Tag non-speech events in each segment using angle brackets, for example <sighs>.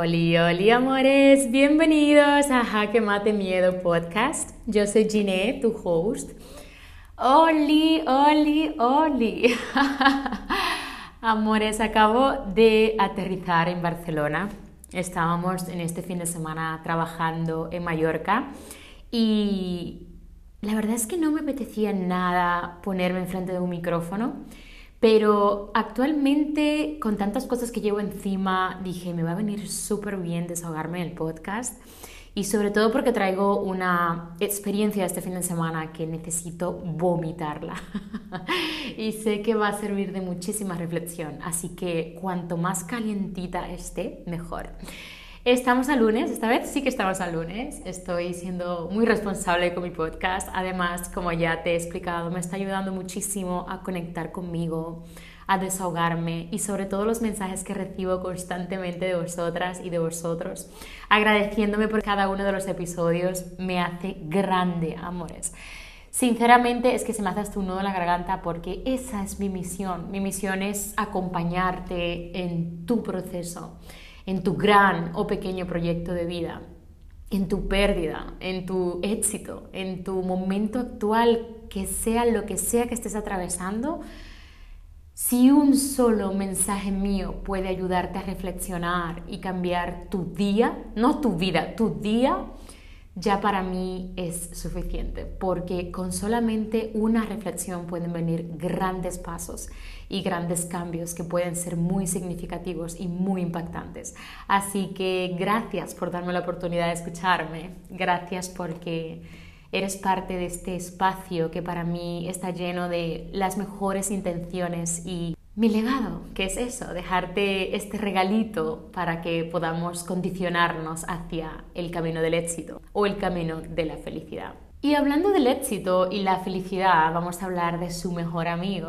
Oli, oli, amores, bienvenidos a Jaque Mate Miedo Podcast. Yo soy Giné, tu host. Oli, oli, oli. <laughs> amores, acabo de aterrizar en Barcelona. Estábamos en este fin de semana trabajando en Mallorca y la verdad es que no me apetecía nada ponerme enfrente de un micrófono. Pero actualmente, con tantas cosas que llevo encima, dije, me va a venir súper bien desahogarme en el podcast. Y sobre todo porque traigo una experiencia este fin de semana que necesito vomitarla. <laughs> y sé que va a servir de muchísima reflexión. Así que cuanto más calientita esté, mejor. Estamos a lunes, esta vez sí que estamos a lunes. Estoy siendo muy responsable con mi podcast. Además, como ya te he explicado, me está ayudando muchísimo a conectar conmigo, a desahogarme y sobre todo los mensajes que recibo constantemente de vosotras y de vosotros, agradeciéndome por cada uno de los episodios, me hace grande, amores. Sinceramente es que se me hace hasta un nudo en la garganta porque esa es mi misión. Mi misión es acompañarte en tu proceso en tu gran o pequeño proyecto de vida, en tu pérdida, en tu éxito, en tu momento actual, que sea lo que sea que estés atravesando, si un solo mensaje mío puede ayudarte a reflexionar y cambiar tu día, no tu vida, tu día, ya para mí es suficiente, porque con solamente una reflexión pueden venir grandes pasos y grandes cambios que pueden ser muy significativos y muy impactantes. Así que gracias por darme la oportunidad de escucharme, gracias porque eres parte de este espacio que para mí está lleno de las mejores intenciones y mi legado, que es eso, dejarte este regalito para que podamos condicionarnos hacia el camino del éxito o el camino de la felicidad. Y hablando del éxito y la felicidad, vamos a hablar de su mejor amigo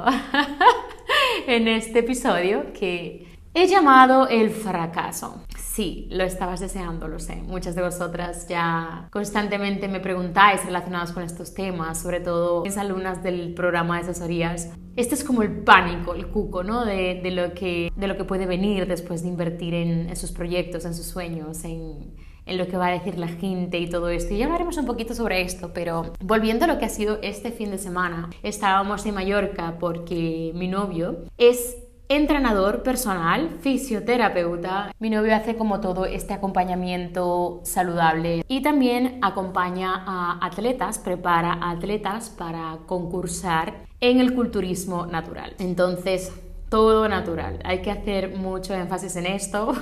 <laughs> en este episodio que he llamado el fracaso. Sí, lo estabas deseando, lo sé. Muchas de vosotras ya constantemente me preguntáis relacionados con estos temas, sobre todo mis alumnas del programa de asesorías. Este es como el pánico, el cuco, ¿no? De, lo, que, de lo que puede venir después de invertir en, en sus proyectos, en sus sueños, en, en lo que va a decir la gente y todo esto. Y ya hablaremos un poquito sobre esto, pero volviendo a lo que ha sido este fin de semana, estábamos en Mallorca porque mi novio es entrenador personal, fisioterapeuta. Mi novio hace como todo este acompañamiento saludable y también acompaña a atletas, prepara a atletas para concursar en el culturismo natural. Entonces, todo natural. Hay que hacer mucho énfasis en esto,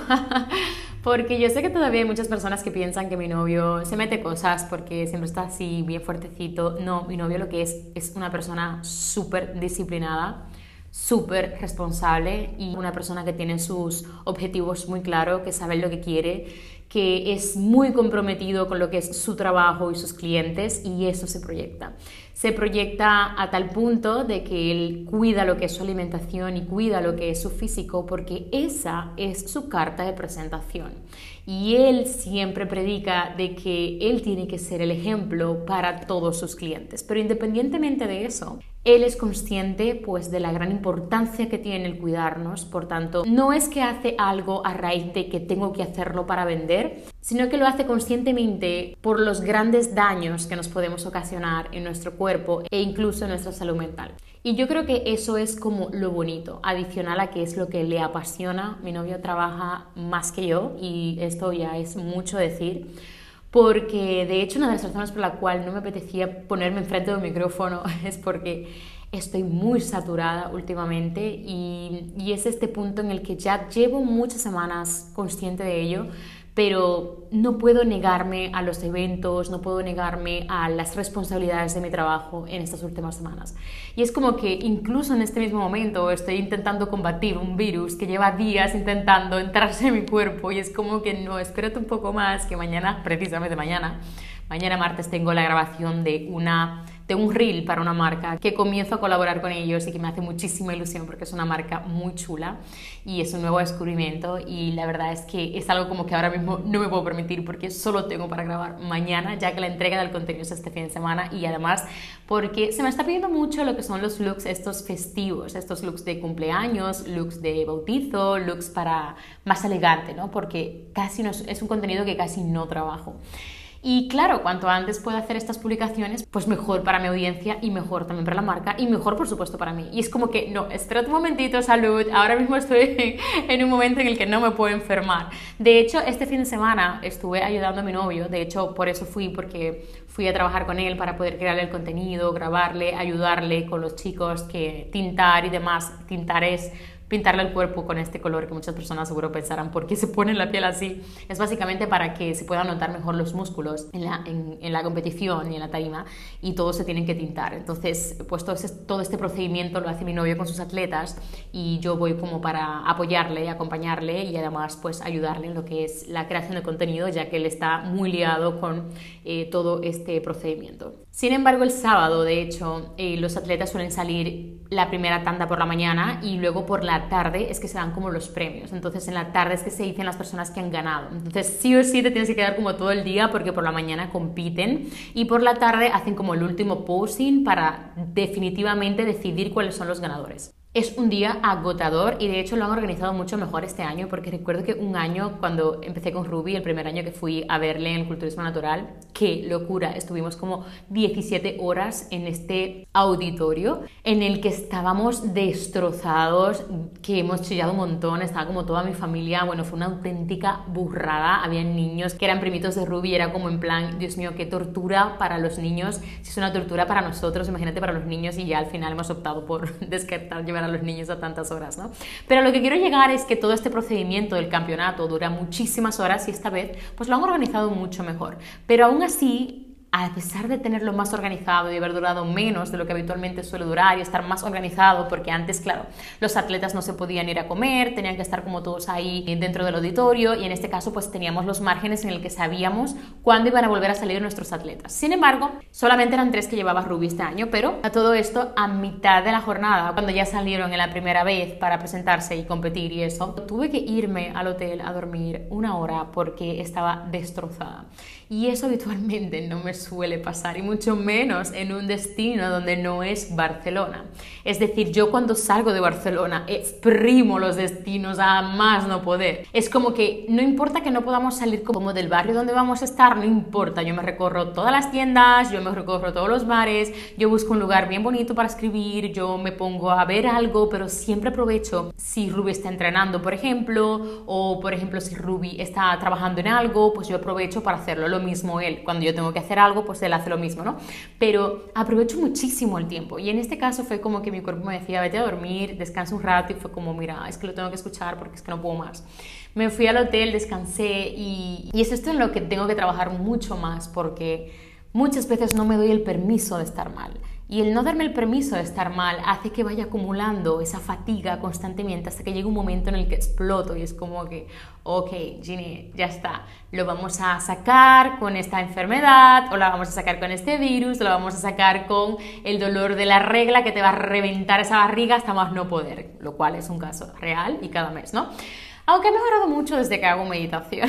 <laughs> porque yo sé que todavía hay muchas personas que piensan que mi novio se mete cosas porque siempre está así, bien fuertecito. No, mi novio lo que es es una persona súper disciplinada súper responsable y una persona que tiene sus objetivos muy claros, que sabe lo que quiere, que es muy comprometido con lo que es su trabajo y sus clientes y eso se proyecta. Se proyecta a tal punto de que él cuida lo que es su alimentación y cuida lo que es su físico porque esa es su carta de presentación. Y él siempre predica de que él tiene que ser el ejemplo para todos sus clientes. Pero independientemente de eso, él es consciente pues de la gran importancia que tiene el cuidarnos, por tanto, no es que hace algo a raíz de que tengo que hacerlo para vender, sino que lo hace conscientemente por los grandes daños que nos podemos ocasionar en nuestro cuerpo e incluso en nuestra salud mental. Y yo creo que eso es como lo bonito, adicional a que es lo que le apasiona. Mi novio trabaja más que yo y esto ya es mucho decir porque de hecho una de las razones por la cual no me apetecía ponerme enfrente de un micrófono <laughs> es porque estoy muy saturada últimamente y, y es este punto en el que ya llevo muchas semanas consciente de ello, pero no puedo negarme a los eventos, no puedo negarme a las responsabilidades de mi trabajo en estas últimas semanas. Y es como que incluso en este mismo momento estoy intentando combatir un virus que lleva días intentando entrarse en mi cuerpo y es como que no, espérate un poco más, que mañana, precisamente mañana, mañana martes tengo la grabación de una un reel para una marca que comienzo a colaborar con ellos y que me hace muchísima ilusión porque es una marca muy chula y es un nuevo descubrimiento y la verdad es que es algo como que ahora mismo no me puedo permitir porque solo tengo para grabar mañana ya que la entrega del contenido es este fin de semana y además porque se me está pidiendo mucho lo que son los looks estos festivos, estos looks de cumpleaños, looks de bautizo, looks para más elegante, ¿no? Porque casi no, es un contenido que casi no trabajo. Y claro, cuanto antes pueda hacer estas publicaciones, pues mejor para mi audiencia y mejor también para la marca y mejor por supuesto para mí. Y es como que, no, espera un momentito, salud, ahora mismo estoy <laughs> en un momento en el que no me puedo enfermar. De hecho, este fin de semana estuve ayudando a mi novio, de hecho por eso fui, porque fui a trabajar con él para poder crear el contenido, grabarle, ayudarle con los chicos que tintar y demás. Tintar es pintarle el cuerpo con este color que muchas personas seguro pensarán por qué se pone la piel así. Es básicamente para que se puedan notar mejor los músculos en la, en, la competición y en la tarima y todos se tienen que tintar. Entonces, pues todo, este procedimiento lo hace mi novio con sus atletas y yo voy como para apoyarle, acompañarle y además pues ayudarle en lo que es la creación de contenido ya que él está muy liado con eh, todo este procedimiento. Sin embargo, el sábado, de hecho, eh, los atletas suelen salir la primera tanda por la mañana y luego por la tarde es que se dan como los premios. Entonces, en la tarde es que se dicen las personas que han ganado. Entonces, sí o sí te tienes que quedar como todo el día porque por la mañana compiten y por la tarde hacen como el último posing para definitivamente decidir cuáles son los ganadores. Es un día agotador y de hecho lo han organizado mucho mejor este año porque recuerdo que un año cuando empecé con Ruby, el primer año que fui a verle en el Culturismo Natural, qué locura, estuvimos como 17 horas en este auditorio en el que estábamos destrozados, que hemos chillado un montón, estaba como toda mi familia, bueno, fue una auténtica burrada, había niños que eran primitos de Ruby, era como en plan, Dios mío, qué tortura para los niños, si es una tortura para nosotros, imagínate para los niños y ya al final hemos optado por <laughs> descartar a los niños a tantas horas, ¿no? Pero lo que quiero llegar es que todo este procedimiento del campeonato dura muchísimas horas y esta vez pues lo han organizado mucho mejor. Pero aún así a pesar de tenerlo más organizado y haber durado menos de lo que habitualmente suele durar y estar más organizado, porque antes, claro, los atletas no se podían ir a comer, tenían que estar como todos ahí dentro del auditorio y en este caso pues teníamos los márgenes en el que sabíamos cuándo iban a volver a salir nuestros atletas. Sin embargo, solamente eran tres que llevaba Ruby este año, pero a todo esto a mitad de la jornada, cuando ya salieron en la primera vez para presentarse y competir y eso, tuve que irme al hotel a dormir una hora porque estaba destrozada. Y eso <laughs> habitualmente no me suele pasar, y mucho menos en un destino donde no es Barcelona. Es decir, yo cuando salgo de Barcelona exprimo los destinos a más no poder. Es como que no importa que no podamos salir como del barrio donde vamos a estar, no importa, yo me recorro todas las tiendas, yo me recorro todos los bares, yo busco un lugar bien bonito para escribir, yo me pongo a ver algo, pero siempre aprovecho si Ruby está entrenando, por ejemplo, o por ejemplo si Ruby está trabajando en algo, pues yo aprovecho para hacerlo mismo él. Cuando yo tengo que hacer algo, pues él hace lo mismo, ¿no? Pero aprovecho muchísimo el tiempo. Y en este caso fue como que mi cuerpo me decía, vete a dormir, descansa un rato. Y fue como, mira, es que lo tengo que escuchar porque es que no puedo más. Me fui al hotel, descansé y, y es esto en lo que tengo que trabajar mucho más porque muchas veces no me doy el permiso de estar mal. Y el no darme el permiso de estar mal hace que vaya acumulando esa fatiga constantemente hasta que llega un momento en el que exploto y es como que, ok, Ginny, ya está, lo vamos a sacar con esta enfermedad o la vamos a sacar con este virus o la vamos a sacar con el dolor de la regla que te va a reventar esa barriga hasta más no poder, lo cual es un caso real y cada mes, ¿no? Aunque he mejorado mucho desde que hago meditación.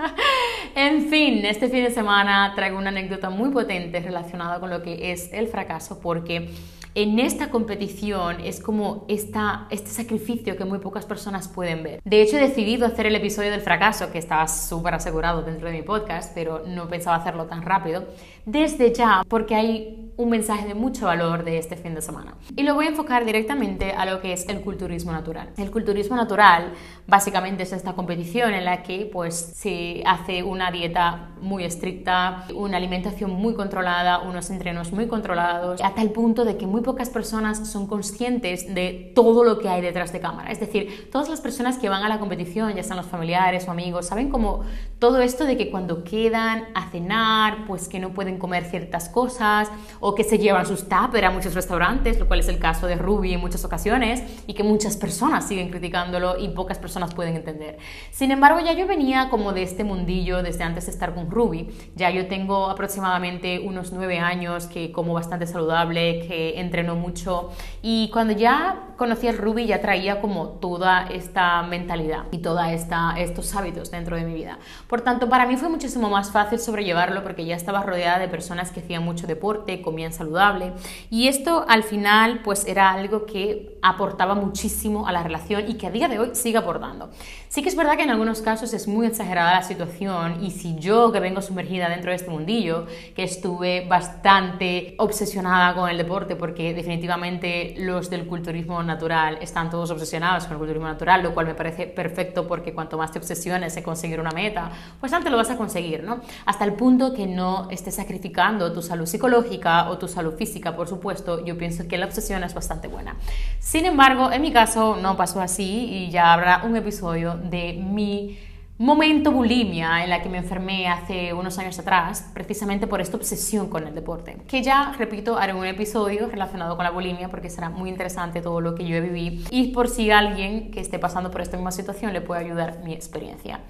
<laughs> en fin, este fin de semana traigo una anécdota muy potente relacionada con lo que es el fracaso porque en esta competición es como esta, este sacrificio que muy pocas personas pueden ver. De hecho, he decidido hacer el episodio del fracaso, que estaba súper asegurado dentro de mi podcast, pero no pensaba hacerlo tan rápido, desde ya, porque hay un mensaje de mucho valor de este fin de semana. Y lo voy a enfocar directamente a lo que es el culturismo natural. El culturismo natural básicamente es esta competición en la que pues se hace una dieta muy estricta, una alimentación muy controlada, unos entrenos muy controlados, a tal punto de que muy pocas personas son conscientes de todo lo que hay detrás de cámara. Es decir, todas las personas que van a la competición, ya sean los familiares o amigos, saben como todo esto de que cuando quedan a cenar, pues que no pueden comer ciertas cosas o que se llevan sus tuppers a muchos restaurantes, lo cual es el caso de Ruby en muchas ocasiones y que muchas personas siguen criticándolo y pocas personas pueden entender. Sin embargo, ya yo venía como de este mundillo desde antes de estar con Ruby. Ya yo tengo aproximadamente unos nueve años que como bastante saludable, que entreno mucho y cuando ya conocí al Ruby ya traía como toda esta mentalidad y todos estos hábitos dentro de mi vida. Por tanto, para mí fue muchísimo más fácil sobrellevarlo porque ya estaba rodeada de personas que hacían mucho deporte, comían saludable y esto al final pues era algo que aportaba muchísimo a la relación y que a día de hoy sigue aportando. Sí que es verdad que en algunos casos es muy exagerada la situación y si yo que vengo sumergida dentro de este mundillo, que estuve bastante obsesionada con el deporte porque definitivamente los del culturismo natural están todos obsesionados con el culturismo natural, lo cual me parece perfecto porque cuanto más te obsesiones en conseguir una meta, pues antes lo vas a conseguir, ¿no? Hasta el punto que no estés sacrificando tu salud psicológica o tu salud física, por supuesto, yo pienso que la obsesión es bastante buena. Sin embargo, en mi caso no pasó así y ya habrá un episodio de mi momento bulimia en la que me enfermé hace unos años atrás, precisamente por esta obsesión con el deporte. Que ya, repito, haré un episodio relacionado con la bulimia porque será muy interesante todo lo que yo vivido y por si alguien que esté pasando por esta misma situación le puede ayudar mi experiencia.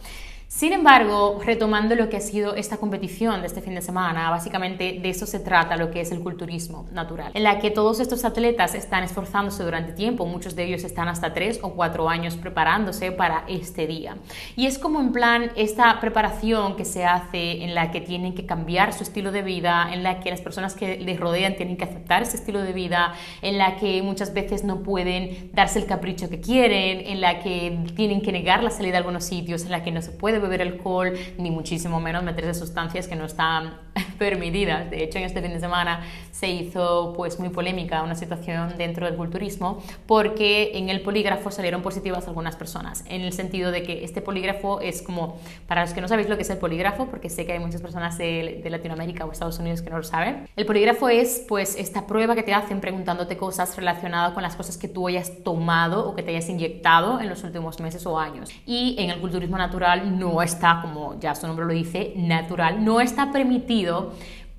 Sin embargo, retomando lo que ha sido esta competición de este fin de semana, básicamente de eso se trata lo que es el culturismo natural, en la que todos estos atletas están esforzándose durante tiempo, muchos de ellos están hasta tres o cuatro años preparándose para este día. Y es como en plan esta preparación que se hace en la que tienen que cambiar su estilo de vida, en la que las personas que les rodean tienen que aceptar ese estilo de vida, en la que muchas veces no pueden darse el capricho que quieren, en la que tienen que negar la salida a algunos sitios, en la que no se puede beber alcohol, ni muchísimo menos meterse sustancias que no están <laughs> permitidas. De hecho, en este fin de semana se hizo pues muy polémica una situación dentro del culturismo porque en el polígrafo salieron positivas algunas personas, en el sentido de que este polígrafo es como, para los que no sabéis lo que es el polígrafo, porque sé que hay muchas personas de, de Latinoamérica o Estados Unidos que no lo saben, el polígrafo es pues esta prueba que te hacen preguntándote cosas relacionadas con las cosas que tú hayas tomado o que te hayas inyectado en los últimos meses o años. Y en el culturismo natural no está, como ya su nombre lo dice, natural, no está permitido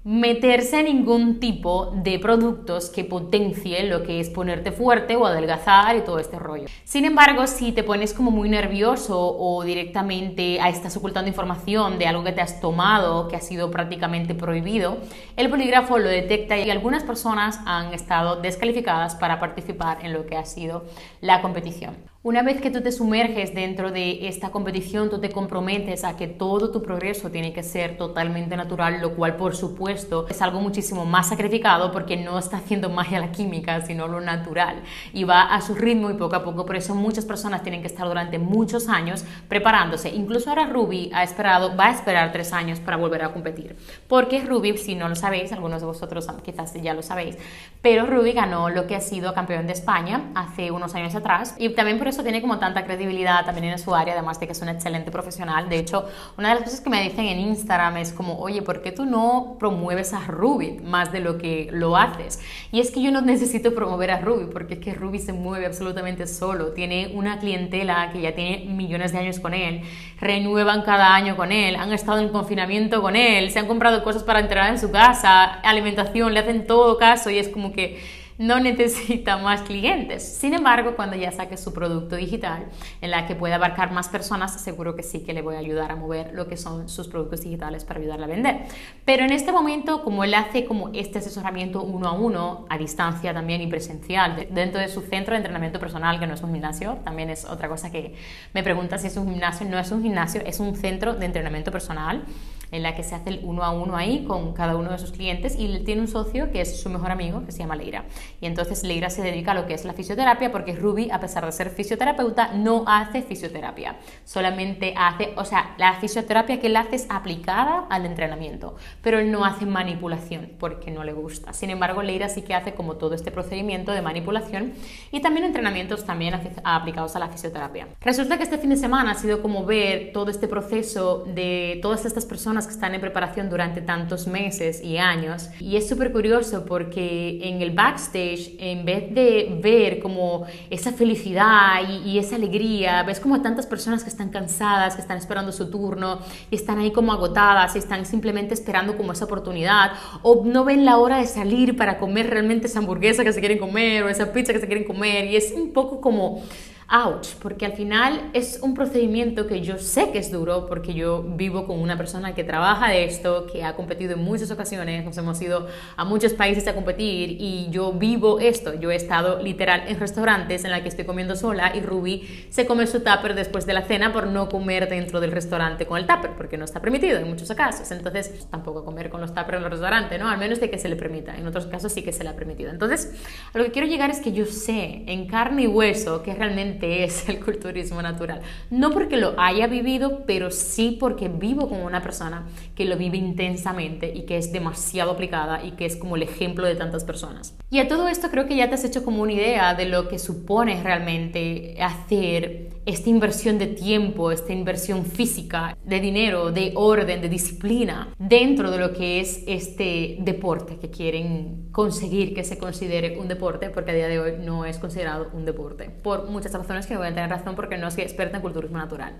meterse ningún tipo de productos que potencie lo que es ponerte fuerte o adelgazar y todo este rollo. Sin embargo, si te pones como muy nervioso o directamente estás ocultando información de algo que te has tomado que ha sido prácticamente prohibido, el polígrafo lo detecta y algunas personas han estado descalificadas para participar en lo que ha sido la competición. Una vez que tú te sumerges dentro de esta competición, tú te comprometes a que todo tu progreso tiene que ser totalmente natural, lo cual por supuesto es algo muchísimo más sacrificado porque no está haciendo magia la química, sino lo natural y va a su ritmo y poco a poco. Por eso muchas personas tienen que estar durante muchos años preparándose. Incluso ahora Ruby ha esperado, va a esperar tres años para volver a competir. Porque Ruby, si no lo sabéis, algunos de vosotros quizás ya lo sabéis, pero Ruby ganó lo que ha sido campeón de España hace unos años atrás y también por eso tiene como tanta credibilidad también en su área, además de que es un excelente profesional. De hecho, una de las cosas que me dicen en Instagram es como, oye, ¿por qué tú no promueves a Ruby más de lo que lo haces? Y es que yo no necesito promover a Ruby, porque es que Ruby se mueve absolutamente solo. Tiene una clientela que ya tiene millones de años con él, renuevan cada año con él, han estado en confinamiento con él, se han comprado cosas para entregar en su casa, alimentación, le hacen todo caso y es como que no necesita más clientes. Sin embargo, cuando ya saque su producto digital en la que pueda abarcar más personas, seguro que sí que le voy a ayudar a mover lo que son sus productos digitales para ayudarle a vender. Pero en este momento, como él hace como este asesoramiento uno a uno, a distancia también y presencial, dentro de su centro de entrenamiento personal, que no es un gimnasio, también es otra cosa que me pregunta si es un gimnasio, no es un gimnasio, es un centro de entrenamiento personal en la que se hace el uno a uno ahí con cada uno de sus clientes y tiene un socio que es su mejor amigo que se llama Leira. Y entonces Leira se dedica a lo que es la fisioterapia porque Ruby, a pesar de ser fisioterapeuta, no hace fisioterapia. Solamente hace, o sea, la fisioterapia que él hace es aplicada al entrenamiento, pero él no hace manipulación porque no le gusta. Sin embargo, Leira sí que hace como todo este procedimiento de manipulación y también entrenamientos también aplicados a la fisioterapia. Resulta que este fin de semana ha sido como ver todo este proceso de todas estas personas que están en preparación durante tantos meses y años. Y es súper curioso porque en el backstage, en vez de ver como esa felicidad y, y, esa alegría, ves como tantas personas que están cansadas, que están esperando su turno y están ahí como agotadas y están simplemente esperando como esa oportunidad o no ven la hora de salir para comer realmente esa hamburguesa que se quieren comer o esa pizza que se quieren comer y es un poco como ouch, porque al final es un procedimiento que yo sé que es duro, porque yo vivo con una persona que trabaja de esto, que ha competido en muchas ocasiones, nos hemos ido a muchos países a competir y yo vivo esto. Yo he estado literal en restaurantes en la que estoy comiendo sola y Ruby se come su tupper después de la cena por no comer dentro del restaurante con el tupper, porque no está permitido en muchos casos. Entonces, tampoco comer con los tuppers en el restaurante, ¿no? Al menos de que se le permita. En otros casos sí que se le ha permitido. Entonces, a lo que quiero llegar es que yo sé en carne y hueso que realmente es el culturismo natural. No porque lo haya vivido, pero sí porque vivo con una persona que lo vive intensamente y que es demasiado aplicada y que es como el ejemplo de tantas personas. Y a todo esto creo que ya te has hecho como una idea de lo que supone realmente hacer esta inversión de tiempo, esta inversión física, de dinero, de orden, de disciplina dentro de lo que es este deporte que quieren conseguir que se considere un deporte, porque a día de hoy no es considerado un deporte, por muchas razones que voy a tener razón porque no soy experta en culturismo natural.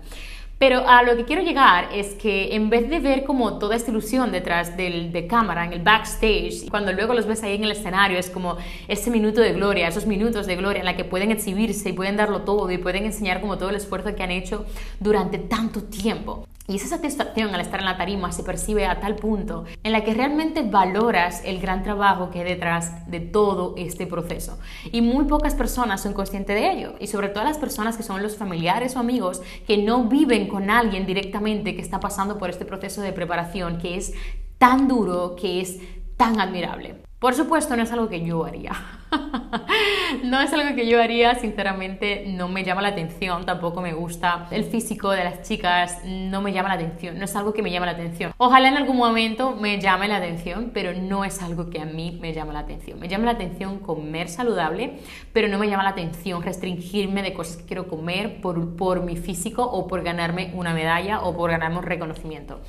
Pero a lo que quiero llegar es que en vez de ver como toda esta ilusión detrás del, de cámara, en el backstage, cuando luego los ves ahí en el escenario, es como ese minuto de gloria, esos minutos de gloria en la que pueden exhibirse y pueden darlo todo y pueden enseñar como todo el esfuerzo que han hecho durante tanto tiempo. Y esa satisfacción al estar en la tarima se percibe a tal punto en la que realmente valoras el gran trabajo que hay detrás de todo este proceso. Y muy pocas personas son conscientes de ello. Y sobre todo las personas que son los familiares o amigos que no viven con alguien directamente que está pasando por este proceso de preparación que es tan duro, que es tan admirable. Por supuesto, no es algo que yo haría. <laughs> no es algo que yo haría, sinceramente no me llama la atención, tampoco me gusta el físico de las chicas, no me llama la atención, no es algo que me llama la atención. Ojalá en algún momento me llame la atención, pero no es algo que a mí me llama la atención. Me llama la atención comer saludable, pero no me llama la atención restringirme de cosas que quiero comer por, por mi físico o por ganarme una medalla o por ganarme un reconocimiento.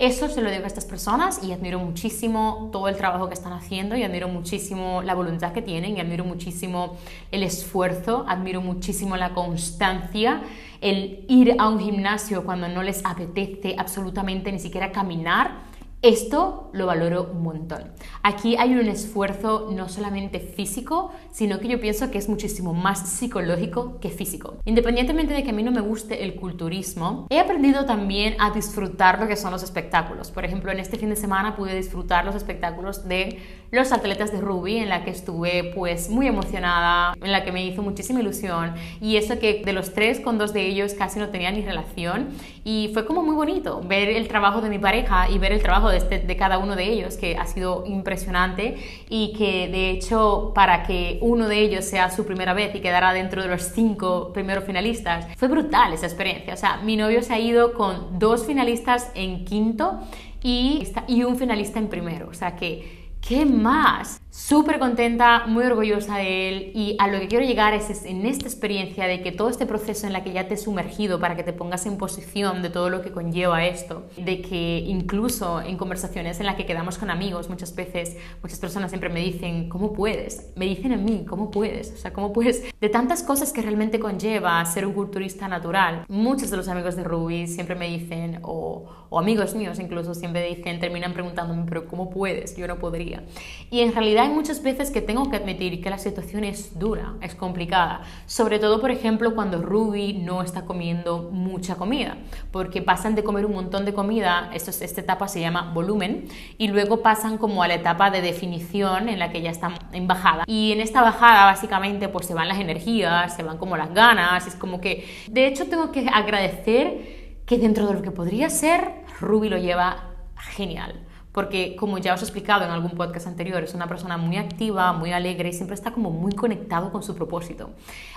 Eso se lo digo a estas personas y admiro muchísimo todo el trabajo que están haciendo y admiro muchísimo la voluntad que tienen y admiro muchísimo el esfuerzo, admiro muchísimo la constancia, el ir a un gimnasio cuando no les apetece absolutamente ni siquiera caminar esto lo valoro un montón. Aquí hay un esfuerzo no solamente físico, sino que yo pienso que es muchísimo más psicológico que físico. Independientemente de que a mí no me guste el culturismo, he aprendido también a disfrutar lo que son los espectáculos. Por ejemplo, en este fin de semana pude disfrutar los espectáculos de los atletas de rugby, en la que estuve pues muy emocionada, en la que me hizo muchísima ilusión. Y eso que de los tres, con dos de ellos casi no tenía ni relación. Y fue como muy bonito ver el trabajo de mi pareja y ver el trabajo de, este, de cada uno de ellos, que ha sido impresionante y que de hecho para que uno de ellos sea su primera vez y quedara dentro de los cinco primeros finalistas, fue brutal esa experiencia. O sea, mi novio se ha ido con dos finalistas en quinto y, y un finalista en primero. O sea que ¿Qué más? Súper contenta, muy orgullosa de él y a lo que quiero llegar es, en esta experiencia de que todo este proceso en la que ya te he sumergido para que te pongas en posición de todo lo que conlleva esto, de que incluso en conversaciones en las que quedamos con amigos muchas veces, muchas personas siempre me dicen, ¿cómo puedes? Me dicen a mí, ¿cómo puedes? O sea, ¿cómo puedes? De tantas cosas que realmente conlleva ser un culturista natural. Muchos de los amigos de Ruby siempre me dicen, o, o amigos míos incluso siempre dicen, terminan preguntándome, pero ¿cómo puedes? Yo no podría. Y en realidad hay muchas veces que tengo que admitir que la situación es dura, es complicada. Sobre todo, por ejemplo, cuando Ruby no está comiendo mucha comida, porque pasan de comer un montón de comida, esto, esta etapa se llama volumen, y luego pasan como a la etapa de definición en la que ya están en bajada. Y en esta bajada básicamente pues se van las energías, se van como las ganas, es como que... De hecho tengo que agradecer que dentro de lo que podría ser, Ruby lo lleva genial porque como ya os he explicado en algún podcast anterior, es una persona muy activa, muy alegre y siempre está como muy conectado con su propósito,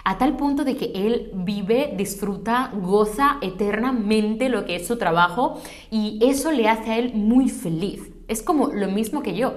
a tal punto de que él vive, disfruta, goza eternamente lo que es su trabajo y eso le hace a él muy feliz. Es como lo mismo que yo,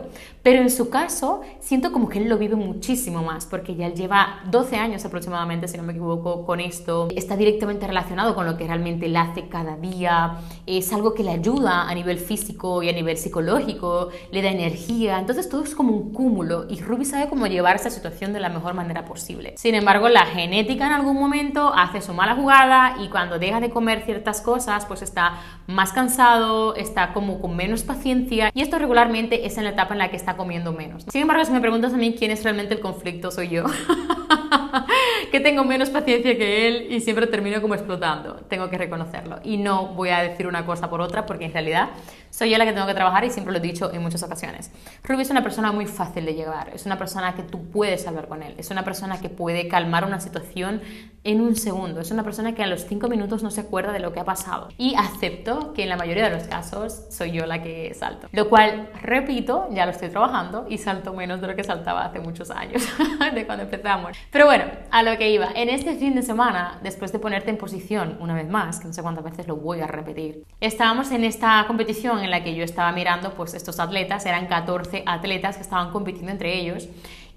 Pero en su caso, siento como que él lo vive muchísimo más, porque ya él lleva 12 años aproximadamente, si no me equivoco, con esto. Está directamente relacionado con lo que realmente él hace cada día. Es algo que le ayuda a nivel físico y a nivel psicológico, le da energía. Entonces todo es como un cúmulo y Ruby sabe cómo llevar esa situación de la mejor manera posible. Sin embargo, la genética en algún momento hace su mala jugada y cuando deja de comer ciertas cosas, pues está más cansado, está como con menos paciencia y esto regularmente es en la etapa en la que está comiendo menos. Sin embargo, si me preguntas a mí quién es realmente el conflicto, soy yo. <laughs> que tengo menos paciencia que él y siempre termino como explotando. Tengo que reconocerlo. Y no voy a decir una cosa por otra porque en realidad soy yo la que tengo que trabajar y siempre lo he dicho en muchas ocasiones. Ruby es una persona muy fácil de llegar, es una persona que tú puedes hablar con él, es una persona que puede calmar una situación en un segundo, es una persona que a los cinco minutos no se acuerda de lo que ha pasado. Y acepto que en la mayoría de los casos soy yo la que salto. Lo cual, repito, ya lo estoy trabajando y salto menos de lo que saltaba hace muchos años, <laughs> de cuando empezamos. Pero bueno, a lo que iba. En este fin de semana, después de ponerte en posición una vez más, que no sé cuántas veces lo voy a repetir, estábamos en esta competición en la que yo estaba mirando pues estos atletas, eran 14 atletas que estaban compitiendo entre ellos.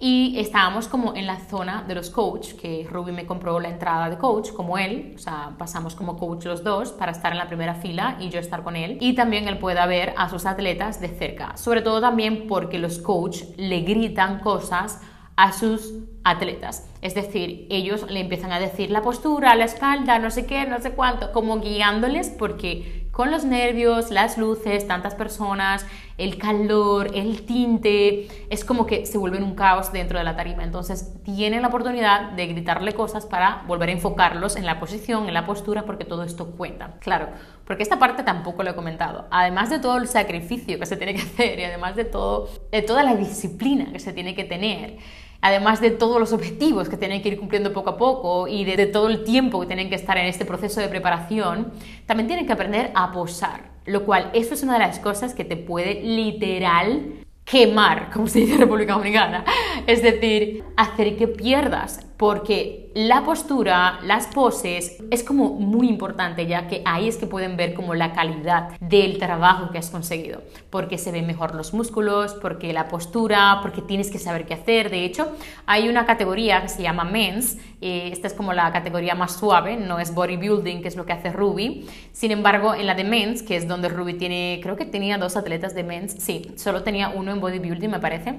Y estábamos como en la zona de los coach, que Ruby me compró la entrada de coach como él, o sea, pasamos como coach los dos para estar en la primera fila y yo estar con él. Y también él pueda ver a sus atletas de cerca, sobre todo también porque los coach le gritan cosas a sus atletas. Es decir, ellos le empiezan a decir la postura, la espalda, no sé qué, no sé cuánto, como guiándoles porque con los nervios, las luces, tantas personas, el calor, el tinte, es como que se vuelve un caos dentro de la tarima. Entonces tienen la oportunidad de gritarle cosas para volver a enfocarlos en la posición, en la postura, porque todo esto cuenta. Claro, porque esta parte tampoco lo he comentado. Además de todo el sacrificio que se tiene que <laughs> hacer y además de, todo, de toda la disciplina que se tiene que tener, además de todos los objetivos que tienen que ir cumpliendo poco a poco y de, todo el tiempo que tienen que estar en este proceso de preparación, también tienen que aprender a posar, lo cual eso es una de las cosas que te puede literal quemar, como se dice en República Dominicana, es decir, hacer que pierdas, porque la postura, las poses, es como muy importante, ya que ahí es que pueden ver como la calidad del trabajo que has conseguido, porque se ven mejor los músculos, porque la postura, porque tienes que saber qué hacer. De hecho, hay una categoría que se llama Men's, eh, esta es como la categoría más suave, no es bodybuilding, que es lo que hace Ruby. Sin embargo, en la de Men's, que es donde Ruby tiene, creo que tenía dos atletas de Men's, sí, solo tenía uno en bodybuilding, me parece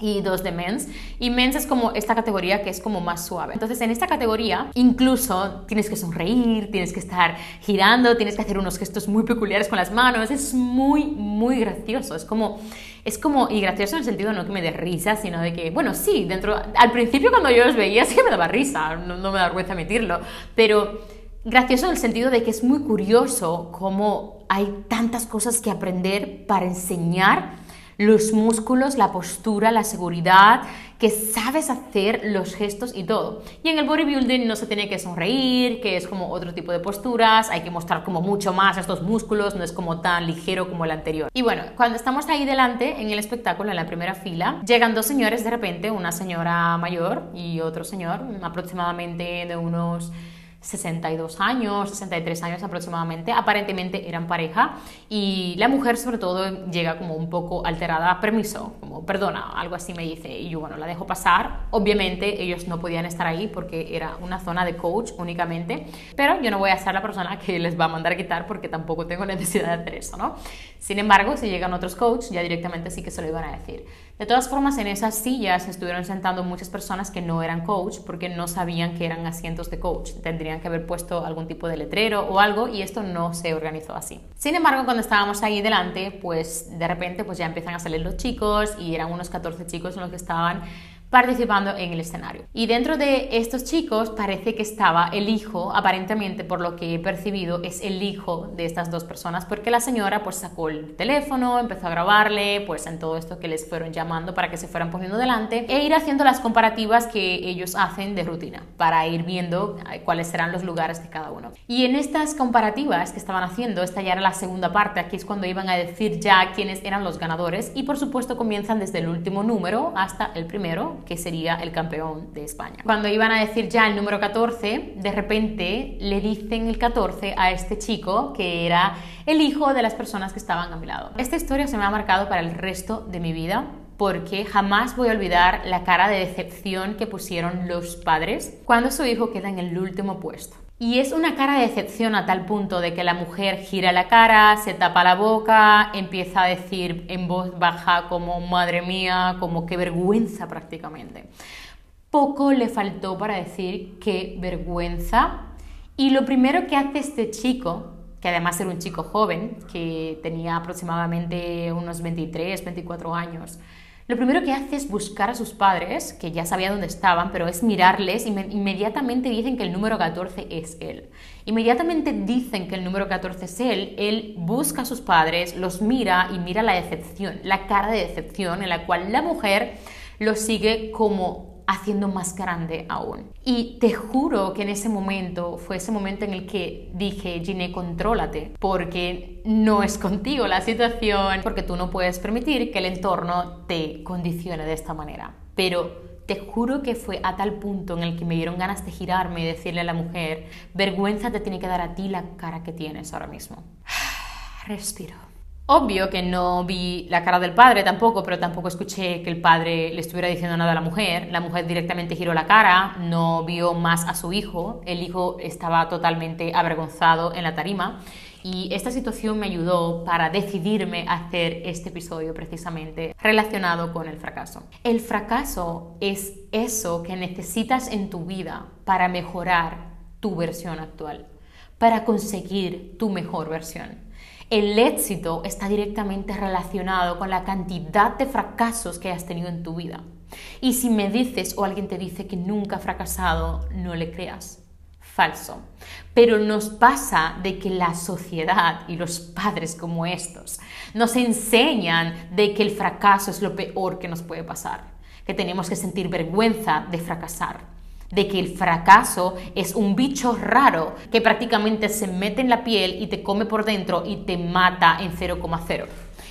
y dos de mens. Y mens es como esta categoría que es como más suave. Entonces, en esta categoría, incluso tienes que sonreír, tienes que estar girando, tienes que hacer unos gestos muy peculiares con las manos. Es muy, muy gracioso. Es como, es como, y gracioso en el sentido no que me dé risa, sino de que, bueno, sí, dentro, al principio cuando yo los veía sí que me daba risa, no, me da vergüenza admitirlo, pero gracioso en el sentido de que es muy curioso cómo hay tantas cosas que aprender para enseñar los músculos, la postura, la seguridad, que sabes hacer los gestos y todo. Y en el bodybuilding no se tiene que sonreír, que es como otro tipo de posturas, hay que mostrar como mucho más estos músculos, no es como tan ligero como el anterior. Y bueno, cuando estamos ahí delante en el espectáculo, en la primera fila, llegan dos señores de repente, una señora mayor y otro señor, aproximadamente de unos 62 años, 63 años aproximadamente, aparentemente eran pareja y la mujer sobre todo llega como un poco alterada, permiso, como perdona, algo así me dice y yo bueno, la dejo pasar, obviamente ellos no podían estar ahí porque era una zona de coach únicamente, pero yo no voy a ser la persona que les va a mandar a quitar porque tampoco tengo necesidad de hacer eso, ¿no? Sin embargo, si llegan otros coaches, ya directamente sí que se lo iban a decir. De todas formas, en esas sillas estuvieron sentando muchas personas que no eran coach porque no sabían que eran asientos de coach. Tendrían que haber puesto algún tipo de letrero o algo y esto no se organizó así. Sin embargo, cuando estábamos ahí delante, pues de repente pues ya empiezan a salir los chicos y eran unos 14 chicos los que estaban participando en el escenario. Y dentro de estos chicos parece que estaba el hijo, aparentemente por lo que he percibido es el hijo de estas dos personas, porque la señora pues sacó el teléfono, empezó a grabarle, pues en todo esto que les fueron llamando para que se fueran poniendo delante e ir haciendo las comparativas que ellos hacen de rutina para ir viendo eh, cuáles serán los lugares de cada uno. Y en estas comparativas que estaban haciendo, esta ya era la segunda parte, aquí es cuando iban a decir ya quiénes eran los ganadores y por supuesto comienzan desde el último número hasta el primero que sería el campeón de España. Cuando iban a decir ya el número 14, de repente le dicen el 14 a este chico que era el hijo de las personas que estaban a mi lado. Esta historia se me ha marcado para el resto de mi vida porque jamás voy a olvidar la cara de decepción que pusieron los padres cuando su hijo queda en el último puesto. Y es una cara de decepción a tal punto de que la mujer gira la cara, se tapa la boca, empieza a decir en voz baja como madre mía, como qué vergüenza prácticamente. Poco le faltó para decir qué vergüenza. Y lo primero que hace este chico, que además era un chico joven, que tenía aproximadamente unos 23, 24 años, lo primero que hace es buscar a sus padres, que ya sabía dónde estaban, pero es mirarles y inmediatamente dicen que el número 14 es él. Inmediatamente dicen que el número 14 es él, él busca a sus padres, los mira y mira la decepción, la cara de decepción en la cual la mujer lo sigue como haciendo más grande aún. Y te juro que en ese momento fue ese momento en el que dije, Gine, contrólate, porque no es contigo la situación, porque tú no puedes permitir que el entorno te condicione de esta manera. Pero te juro que fue a tal punto en el que me dieron ganas de girarme y decirle a la mujer, vergüenza te tiene que dar a ti la cara que tienes ahora mismo. <sighs> Respiro. Obvio que no vi la cara del padre tampoco, pero tampoco escuché que el padre le estuviera diciendo nada a la mujer. La mujer directamente giró la cara, no vio más a su hijo. El hijo estaba totalmente avergonzado en la tarima. Y esta situación me ayudó para decidirme a hacer este episodio precisamente relacionado con el fracaso. El fracaso es eso que necesitas en tu vida para mejorar tu versión actual, para conseguir tu mejor versión. El éxito está directamente relacionado con la cantidad de fracasos que has tenido en tu vida. Y si me dices o alguien te dice que nunca ha fracasado, no le creas. Falso. Pero nos pasa de que la sociedad y los padres como estos nos enseñan de que el fracaso es lo peor que nos puede pasar, que tenemos que sentir vergüenza de fracasar de que el fracaso es un bicho raro que prácticamente se mete en la piel y te come por dentro y te mata en 0,0.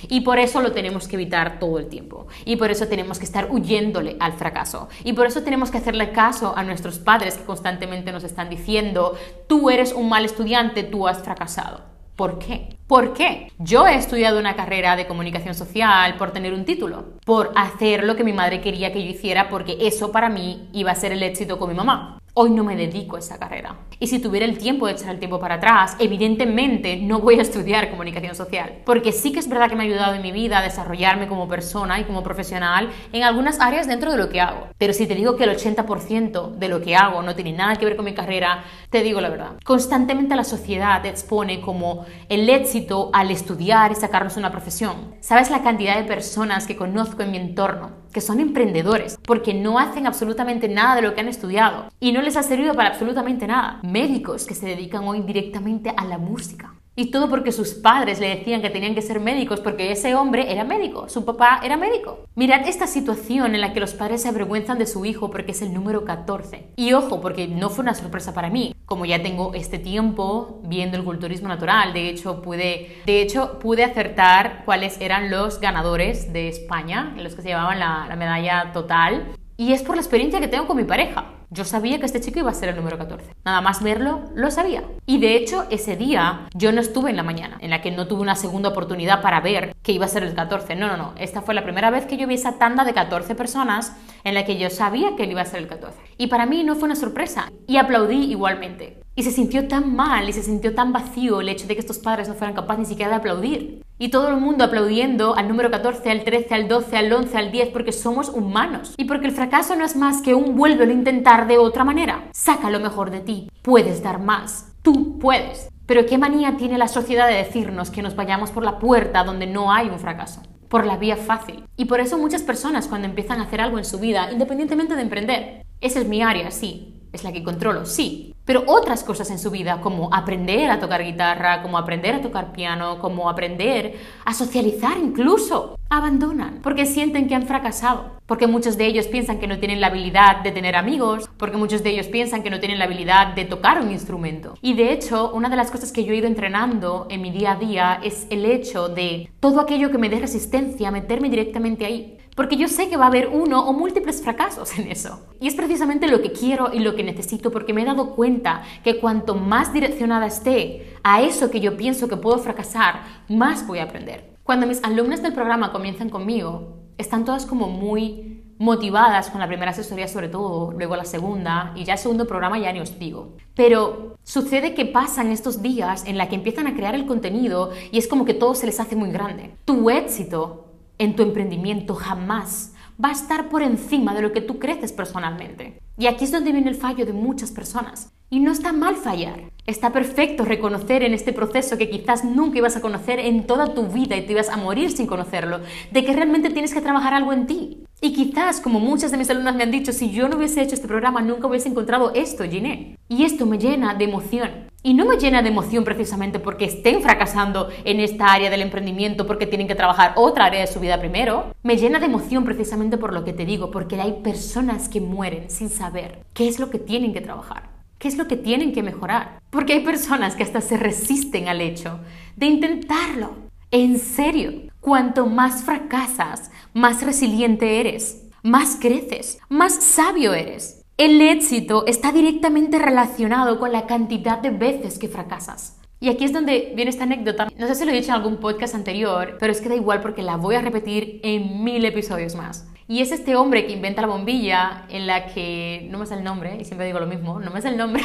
Y por eso lo tenemos que evitar todo el tiempo. Y por eso tenemos que estar huyéndole al fracaso. Y por eso tenemos que hacerle caso a nuestros padres que constantemente nos están diciendo, tú eres un mal estudiante, tú has fracasado. ¿Por qué? ¿Por qué? Yo he estudiado una carrera de comunicación social por tener un título, por hacer lo que mi madre quería que yo hiciera, porque eso para mí iba a ser el éxito con mi mamá. Hoy no me dedico a esa carrera. Y si tuviera el tiempo de echar el tiempo para atrás, evidentemente no voy a estudiar comunicación social. Porque sí que es verdad que me ha ayudado en mi vida a desarrollarme como persona y como profesional en algunas áreas dentro de lo que hago. Pero si te digo que el 80% de lo que hago no tiene nada que ver con mi carrera, te digo la verdad. Constantemente la sociedad te expone como el éxito al estudiar y sacarnos una profesión. ¿Sabes la cantidad de personas que conozco en mi entorno que son emprendedores porque no hacen absolutamente nada de lo que han estudiado y no les ha servido para absolutamente nada. Médicos que se dedican hoy directamente a la música. Y todo porque sus padres le decían que tenían que ser médicos porque ese hombre era médico, su papá era médico. Mirad esta situación en la que los padres se avergüenzan de su hijo porque es el número 14. Y ojo, porque no fue una sorpresa para mí. Como ya tengo este tiempo viendo el culturismo natural, de hecho pude, de hecho, pude acertar cuáles eran los ganadores de España, los que se llevaban la, la medalla total. Y es por la experiencia que tengo con mi pareja. Yo sabía que este chico iba a ser el número 14. Nada más verlo, lo sabía. Y de hecho, ese día yo no estuve en la mañana, en la que no tuve una segunda oportunidad para ver que iba a ser el 14. No, no, no. Esta fue la primera vez que yo vi esa tanda de 14 personas en la que yo sabía que él iba a ser el 14. Y para mí no fue una sorpresa. Y aplaudí igualmente. Y se sintió tan mal y se sintió tan vacío el hecho de que estos padres no fueran capaces ni siquiera de aplaudir. Y todo el mundo aplaudiendo al número 14, al 13, al 12, al 11, al 10, porque somos humanos. Y porque el fracaso no es más que un vuelvo a intentar de otra manera. Saca lo mejor de ti. Puedes dar más. Tú puedes. Pero qué manía tiene la sociedad de decirnos que nos vayamos por la puerta donde no hay un fracaso por la vía fácil. Y por eso muchas personas cuando empiezan a hacer algo en su vida, independientemente de emprender, esa es mi área, sí, es la que controlo, sí, pero otras cosas en su vida, como aprender a tocar guitarra, como aprender a tocar piano, como aprender a socializar incluso, abandonan porque sienten que han fracasado, porque muchos de ellos piensan que no tienen la habilidad de tener amigos, porque muchos de ellos piensan que no tienen la habilidad de tocar un instrumento. Y de hecho, una de las cosas que yo he ido entrenando en mi día a día es el hecho de todo aquello que me dé resistencia, meterme directamente ahí porque yo sé que va a haber uno o múltiples fracasos en eso. Y es precisamente lo que quiero y lo que necesito porque me he dado cuenta que cuanto más direccionada esté a eso que yo pienso que puedo fracasar, más voy a aprender. Cuando mis alumnos del programa comienzan conmigo, están todas como muy motivadas con la primera asesoría sobre todo, luego la segunda y ya el segundo programa ya ni os digo. Pero sucede que pasan estos días en la que empiezan a crear el contenido y es como que todo se les hace muy grande. Tu éxito en tu emprendimiento jamás va a estar por encima de lo que tú creces personalmente. Y aquí es donde viene el fallo de muchas personas. Y no está mal fallar. Está perfecto reconocer en este proceso que quizás nunca ibas a conocer en toda tu vida y te ibas a morir sin conocerlo, de que realmente tienes que trabajar algo en ti. Y quizás, como muchas de mis alumnas me han dicho, si yo no hubiese hecho este programa, nunca hubiese encontrado esto, Giné. Y esto me llena de emoción. Y no me llena de emoción precisamente porque estén fracasando en esta área del emprendimiento, porque tienen que trabajar otra área de su vida primero. Me llena de emoción precisamente por lo que te digo, porque hay personas que mueren sin saber qué es lo que tienen que trabajar. ¿Qué es lo que tienen que mejorar? Porque hay personas que hasta se resisten al hecho de intentarlo. En serio, cuanto más fracasas, más resiliente eres, más creces, más sabio eres. El éxito está directamente relacionado con la cantidad de veces que fracasas. Y aquí es donde viene esta anécdota. No sé si lo he dicho en algún podcast anterior, pero es que da igual porque la voy a repetir en mil episodios más. Y es este hombre que inventa la bombilla en la que no me sé el nombre, y siempre digo lo mismo, no me sé el nombre.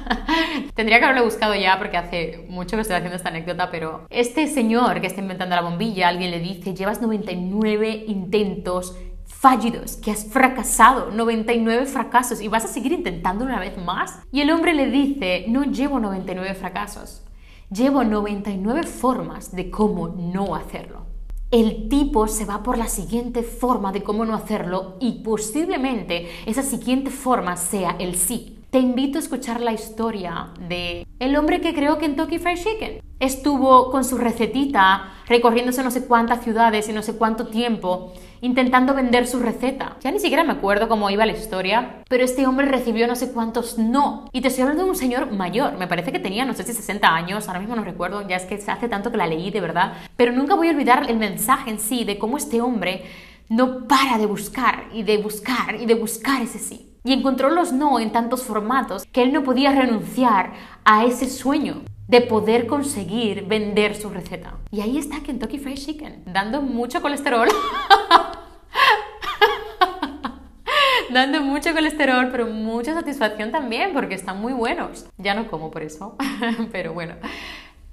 <laughs> Tendría que haberlo buscado ya porque hace mucho que estoy haciendo esta anécdota, pero este señor que está inventando la bombilla, alguien le dice, llevas 99 intentos fallidos, que has fracasado, 99 fracasos y vas a seguir intentando una vez más. Y el hombre le dice, no llevo 99 fracasos, llevo 99 formas de cómo no hacerlo el tipo se va por la siguiente forma de cómo no hacerlo y posiblemente esa siguiente forma sea el sí. Te invito a escuchar la historia de el hombre que creó Kentucky Fried Chicken. Estuvo con su recetita recorriéndose no sé cuántas ciudades y no sé cuánto tiempo intentando vender su receta. Ya ni siquiera me acuerdo cómo iba la historia, pero este hombre recibió no sé cuántos no. Y te estoy hablando de un señor mayor, me parece que tenía no sé si 60 años, ahora mismo no recuerdo, ya es que hace tanto que la leí de verdad, pero nunca voy a olvidar el mensaje en sí de cómo este hombre no para de buscar y de buscar y de buscar ese sí. Y encontró los no en tantos formatos que él no podía renunciar a ese sueño de poder conseguir vender su receta. Y ahí está Kentucky Fried Chicken, dando mucho colesterol. <laughs> dando mucho colesterol, pero mucha satisfacción también, porque están muy buenos. Ya no como por eso, <laughs> pero bueno,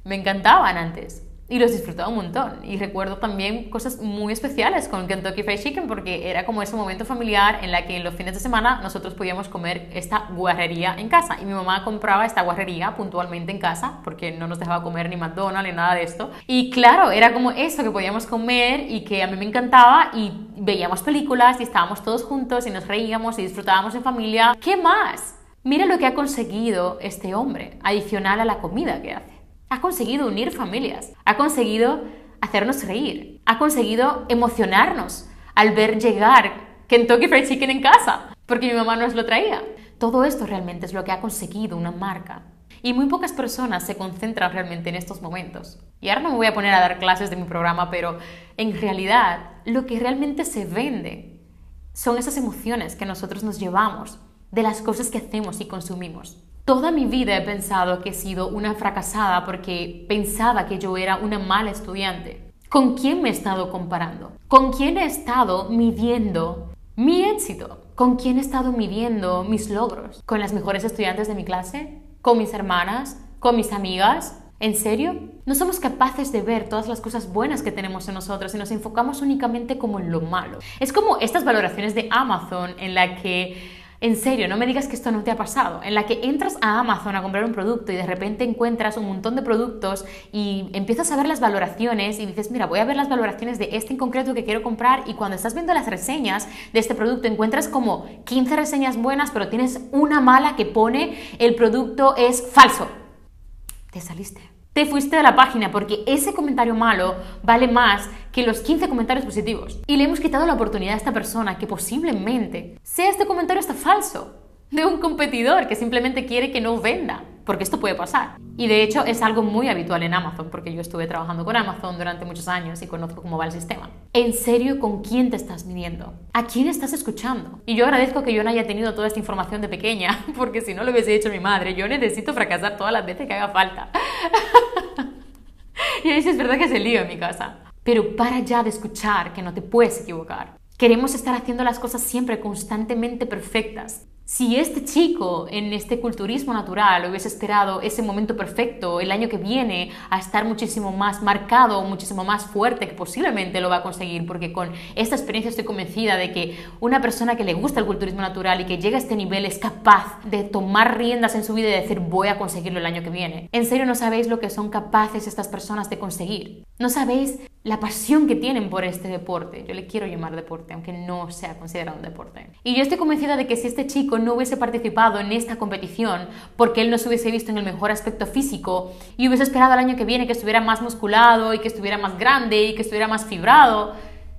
me encantaban antes y los disfrutaba un montón. Y recuerdo también cosas muy especiales con Kentucky Fried Chicken porque era como ese momento familiar en la que en los fines de semana nosotros podíamos comer esta guarrería en casa. Y mi mamá compraba esta guarrería puntualmente en casa porque no nos dejaba comer ni McDonald's ni nada de esto. Y claro, era como eso que podíamos comer y que a mí me encantaba y veíamos películas y estábamos todos juntos y nos reíamos y disfrutábamos en familia. ¿Qué más? Mira lo que ha conseguido este hombre, adicional a la comida que hace. Ha conseguido unir familias, ha conseguido hacernos reír, ha conseguido emocionarnos al ver llegar Kentucky Fried Chicken en casa, porque mi mamá nos lo traía. Todo esto realmente es lo que ha conseguido una marca. Y muy pocas personas se concentran realmente en estos momentos. Y ahora no me voy a poner a dar clases de mi programa, pero en realidad lo que realmente se vende son esas emociones que nosotros nos llevamos de las cosas que hacemos y consumimos. Toda mi vida he pensado que he sido una fracasada porque pensaba que yo era una mala estudiante. ¿Con quién me he estado comparando? ¿Con quién he estado midiendo mi éxito? ¿Con quién he estado midiendo mis logros? ¿Con las mejores estudiantes de mi clase? ¿Con mis hermanas? ¿Con mis amigas? ¿En serio? No somos capaces de ver todas las cosas buenas que tenemos en nosotros y nos enfocamos únicamente como en lo malo. Es como estas valoraciones de Amazon en la que en serio, no me digas que esto no te ha pasado, en la que entras a Amazon a comprar un producto y de repente encuentras un montón de productos y empiezas a ver las valoraciones y dices, mira, voy a ver las valoraciones de este en concreto que quiero comprar y cuando estás viendo las reseñas de este producto encuentras como 15 reseñas buenas, pero tienes una mala que pone el producto es falso. Te saliste te fuiste de la página porque ese comentario malo vale más que los 15 comentarios positivos. Y le hemos quitado la oportunidad a esta persona que posiblemente sea este comentario está falso de un competidor que simplemente quiere que no venda, porque esto puede pasar. Y de hecho es algo muy habitual en Amazon, porque yo estuve trabajando con Amazon durante muchos años y conozco cómo va el sistema. ¿En serio con quién te estás midiendo? ¿A quién estás escuchando? Y yo agradezco que yo no haya tenido toda esta información de pequeña, <laughs> porque si no lo hubiese hecho mi madre, yo necesito fracasar todas las veces que haga falta. <laughs> y ahí sí es verdad que se lío en mi casa. Pero para ya de escuchar que no te puedes equivocar. Queremos estar haciendo las cosas siempre constantemente perfectas. Si este chico en este culturismo natural hubiese esperado ese momento perfecto el año que viene a estar muchísimo más marcado, muchísimo más fuerte, que posiblemente lo va a conseguir, porque con esta experiencia estoy convencida de que una persona que le gusta el culturismo natural y que llega a este nivel es capaz de tomar riendas en su vida y decir voy a conseguirlo el año que viene. En serio no sabéis lo que son capaces estas personas de conseguir. No sabéis la pasión que tienen por este deporte. Yo le quiero llamar deporte, aunque no sea considerado un deporte. Y yo estoy convencida de que si este chico no hubiese participado en esta competición porque él no se hubiese visto en el mejor aspecto físico y hubiese esperado al año que viene que estuviera más musculado y que estuviera más grande y que estuviera más fibrado,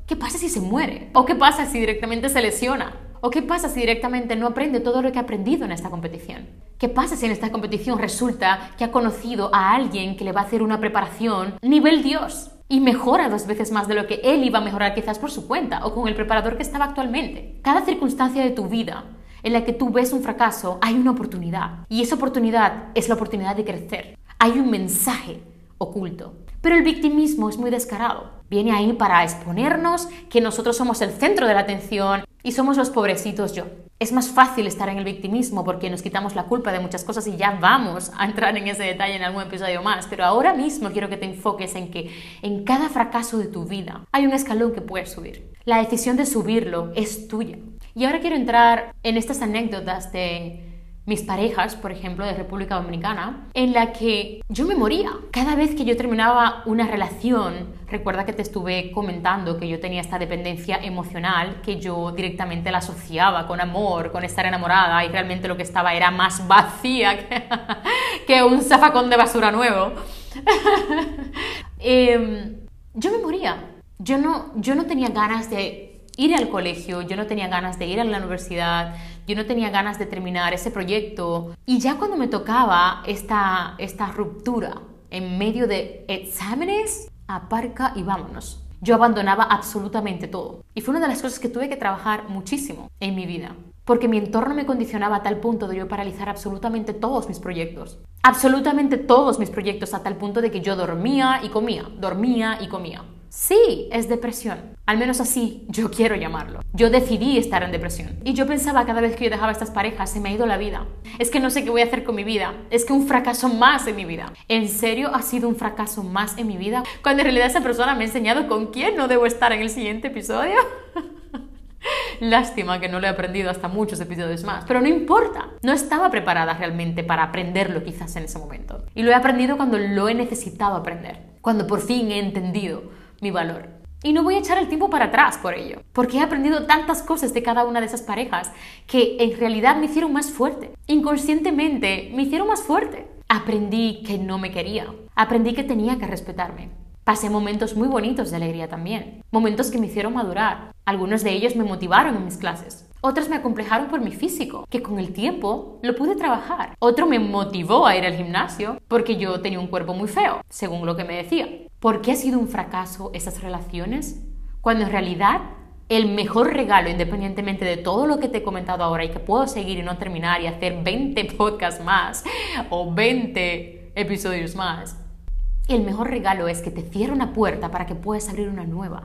¿qué pasa si se muere? ¿O qué pasa si directamente se lesiona? ¿O qué pasa si directamente no aprende todo lo que ha aprendido en esta competición? ¿Qué pasa si en esta competición resulta que ha conocido a alguien que le va a hacer una preparación nivel Dios? y mejora dos veces más de lo que él iba a mejorar quizás por su cuenta o con el preparador que estaba actualmente. Cada circunstancia de tu vida en la que tú ves un fracaso, hay una oportunidad. Y esa oportunidad es la oportunidad de crecer. Hay un mensaje oculto. Pero el victimismo es muy descarado. Viene ahí para exponernos que nosotros somos el centro de la atención y somos los pobrecitos yo. Es más fácil estar en el victimismo porque nos quitamos la culpa de muchas cosas y ya vamos a entrar en ese detalle en algún episodio más. Pero ahora mismo quiero que te enfoques en que en cada fracaso de tu vida hay un escalón que puedes subir. La decisión de subirlo es tuya. Y ahora quiero entrar en estas anécdotas de mis parejas, por ejemplo, de República Dominicana, en la que yo me moría. Cada vez que yo terminaba una relación, recuerda que te estuve comentando que yo tenía esta dependencia emocional, que yo directamente la asociaba con amor, con estar enamorada, y realmente lo que estaba era más vacía <laughs> que, un zafacón de basura nuevo. <laughs> Em, yo me moría. Yo no, yo no tenía ganas de ir al colegio, yo no tenía ganas de ir a la universidad, yo no tenía ganas de terminar ese proyecto. Y ya cuando me tocaba esta, esta ruptura en medio de exámenes, aparca y vámonos. Yo abandonaba absolutamente todo. Y fue una de las cosas que tuve que trabajar muchísimo en mi vida. Porque mi entorno me condicionaba a tal punto de yo paralizar absolutamente todos mis proyectos. Absolutamente todos mis proyectos a tal punto de que yo dormía y comía, dormía y comía. Sí, es depresión. Al menos así yo <laughs> quiero llamarlo. Yo decidí estar en depresión. Y yo pensaba cada vez que yo dejaba estas parejas, se me ha ido la vida. Es que no sé qué voy a hacer con mi vida. Es que un fracaso más en mi vida. ¿En serio ha sido un fracaso más en mi vida? Cuando en realidad esa persona me ha enseñado con quién no debo estar en el siguiente episodio. <laughs> Lástima que no lo he aprendido hasta muchos episodios más, pero no importa. No estaba preparada realmente para aprenderlo quizás en ese momento. Y lo he aprendido cuando lo he necesitado aprender, cuando por fin he entendido mi valor. Y no voy a echar el tiempo para atrás por ello, porque he aprendido tantas cosas de cada una de esas parejas que en realidad me hicieron más fuerte. Inconscientemente me hicieron más fuerte. Aprendí que no me quería, aprendí que tenía que respetarme. Pasé momentos muy bonitos de alegría también, momentos que me hicieron madurar. Algunos de ellos me motivaron en mis clases, otras me acomplejaron por mi físico, que con el tiempo lo pude trabajar. Otro me motivó a ir al gimnasio porque yo tenía un cuerpo muy feo, según lo que me decía. ¿Por qué ha sido un fracaso esas relaciones? Cuando en realidad el mejor regalo, independientemente de todo lo que te he comentado ahora y que puedo seguir y no terminar y hacer 20 <laughs> podcasts más o 20 episodios más, el mejor regalo es que te cierre una puerta para que puedas abrir una nueva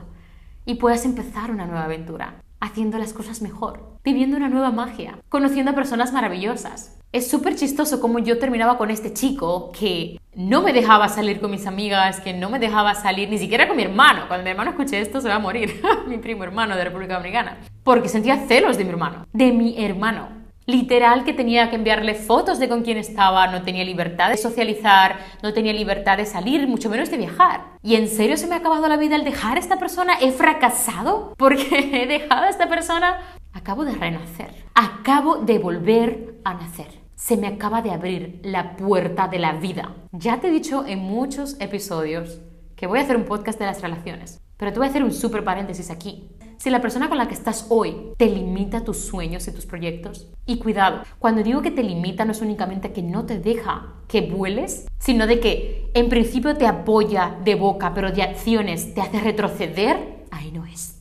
y puedas empezar una nueva aventura haciendo las cosas mejor, viviendo una nueva magia, conociendo a personas maravillosas. Es súper chistoso como yo terminaba con este chico que no me dejaba salir con mis amigas, que no me dejaba salir ni siquiera con mi hermano. Cuando mi hermano escuche esto se va a morir, <laughs> mi primo hermano de República Dominicana, porque sentía celos de mi hermano, de mi hermano. Literal que tenía que enviarle fotos de con quién estaba, no tenía libertad de socializar, no tenía libertad de salir, mucho menos de viajar. ¿Y en serio se me ha acabado la vida al dejar a esta persona? ¿He fracasado porque <laughs> he dejado a esta persona? Acabo de renacer, acabo de volver a nacer. Se me acaba de abrir la puerta de la vida. Ya te he dicho en muchos episodios que voy a hacer un podcast de las relaciones, pero te voy a hacer un súper paréntesis aquí. Si la persona con la que estás hoy te limita tus sueños y tus proyectos, y cuidado, cuando digo que te limita no es únicamente que no te deja que vueles, sino de que en principio te apoya de boca, pero de acciones te hace retroceder, ahí no es.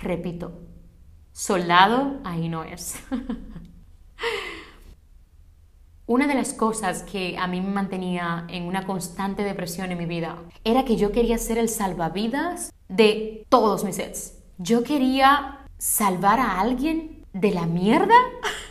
Repito, soldado, ahí no es. <laughs> Una de las cosas que a mí me mantenía en una constante depresión en mi vida era que yo quería ser el salvavidas de todos mis sets. Yo quería salvar a alguien de la mierda